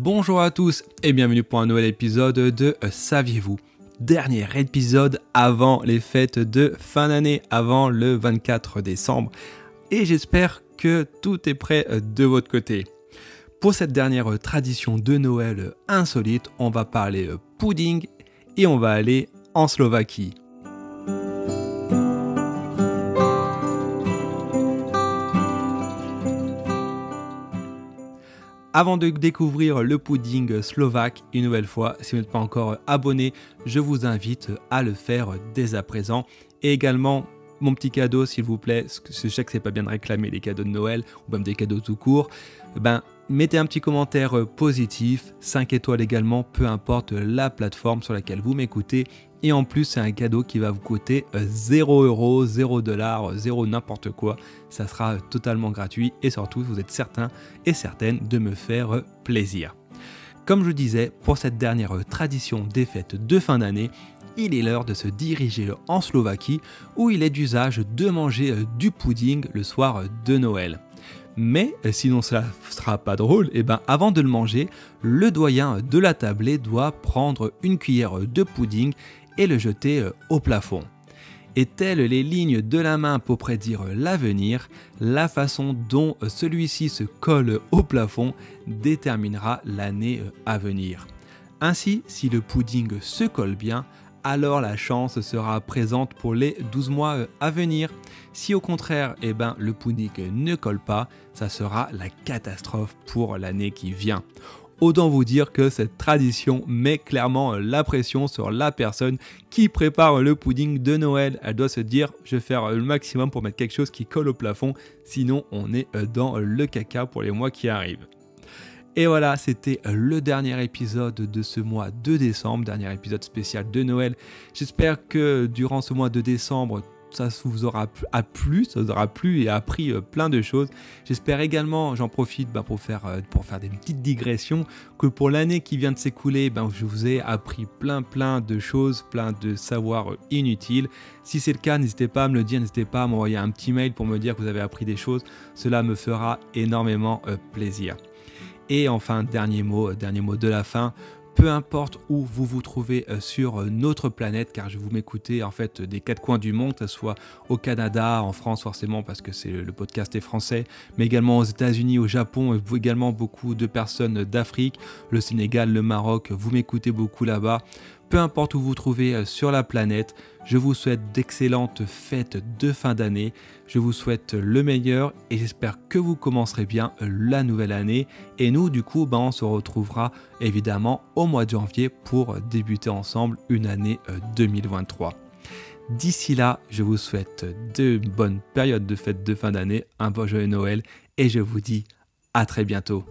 Bonjour à tous et bienvenue pour un nouvel épisode de Saviez-vous? Dernier épisode avant les fêtes de fin d'année, avant le 24 décembre. Et j'espère que tout est prêt de votre côté. Pour cette dernière tradition de Noël insolite, on va parler pudding et on va aller en Slovaquie. Avant de découvrir le pudding slovaque une nouvelle fois, si vous n'êtes pas encore abonné, je vous invite à le faire dès à présent. Et également, mon petit cadeau, s'il vous plaît, je sais que c'est pas bien de réclamer les cadeaux de Noël ou même des cadeaux tout court, ben mettez un petit commentaire positif, 5 étoiles également, peu importe la plateforme sur laquelle vous m'écoutez. Et en plus, c'est un cadeau qui va vous coûter 0 euros, 0 dollars, 0 n'importe quoi. Ça sera totalement gratuit et surtout, vous êtes certain et certaine de me faire plaisir. Comme je disais, pour cette dernière tradition des fêtes de fin d'année, il est l'heure de se diriger en Slovaquie où il est d'usage de manger du pudding le soir de Noël. Mais sinon cela sera pas drôle, et eh ben avant de le manger, le doyen de la tablée doit prendre une cuillère de pudding et le jeter euh, au plafond. Et telles les lignes de la main pour prédire l'avenir, la façon dont euh, celui-ci se colle au plafond déterminera l'année euh, à venir. Ainsi, si le pudding se colle bien, alors la chance sera présente pour les 12 mois à venir. Si au contraire, eh ben, le pudding ne colle pas, ça sera la catastrophe pour l'année qui vient. Autant vous dire que cette tradition met clairement la pression sur la personne qui prépare le pudding de Noël. Elle doit se dire je vais faire le maximum pour mettre quelque chose qui colle au plafond, sinon on est dans le caca pour les mois qui arrivent. Et voilà, c'était le dernier épisode de ce mois de décembre, dernier épisode spécial de Noël. J'espère que durant ce mois de décembre, ça vous aura plu, ça vous aura plu et appris euh, plein de choses. J'espère également, j'en profite bah, pour, faire, euh, pour faire des petites digressions, que pour l'année qui vient de s'écouler, ben, je vous ai appris plein plein de choses, plein de savoirs euh, inutiles. Si c'est le cas, n'hésitez pas à me le dire, n'hésitez pas à m'envoyer un petit mail pour me dire que vous avez appris des choses. Cela me fera énormément plaisir. Et enfin, dernier mot, dernier mot de la fin peu importe où vous vous trouvez euh, sur euh, notre planète, car je vous m'écoutez en fait des quatre coins du monde, que ce soit au Canada, en France forcément parce que c'est le podcast est français, mais également aux États-Unis, au Japon, et également beaucoup de personnes d'Afrique, le Sénégal, le Maroc, vous m'écoutez beaucoup là-bas. Peu importe où vous vous trouvez euh, sur la planète, je vous souhaite d'excellentes fêtes de fin d'année. Je vous souhaite le meilleur et j'espère que vous commencerez bien la nouvelle année. Et nous, du coup, ben, on se retrouvera évidemment au mois de janvier pour débuter ensemble une année 2023. Euh, D'ici là, je vous souhaite de bonnes périodes de fêtes de fin d'année, un bon joyeux Noël et je vous dis à très bientôt.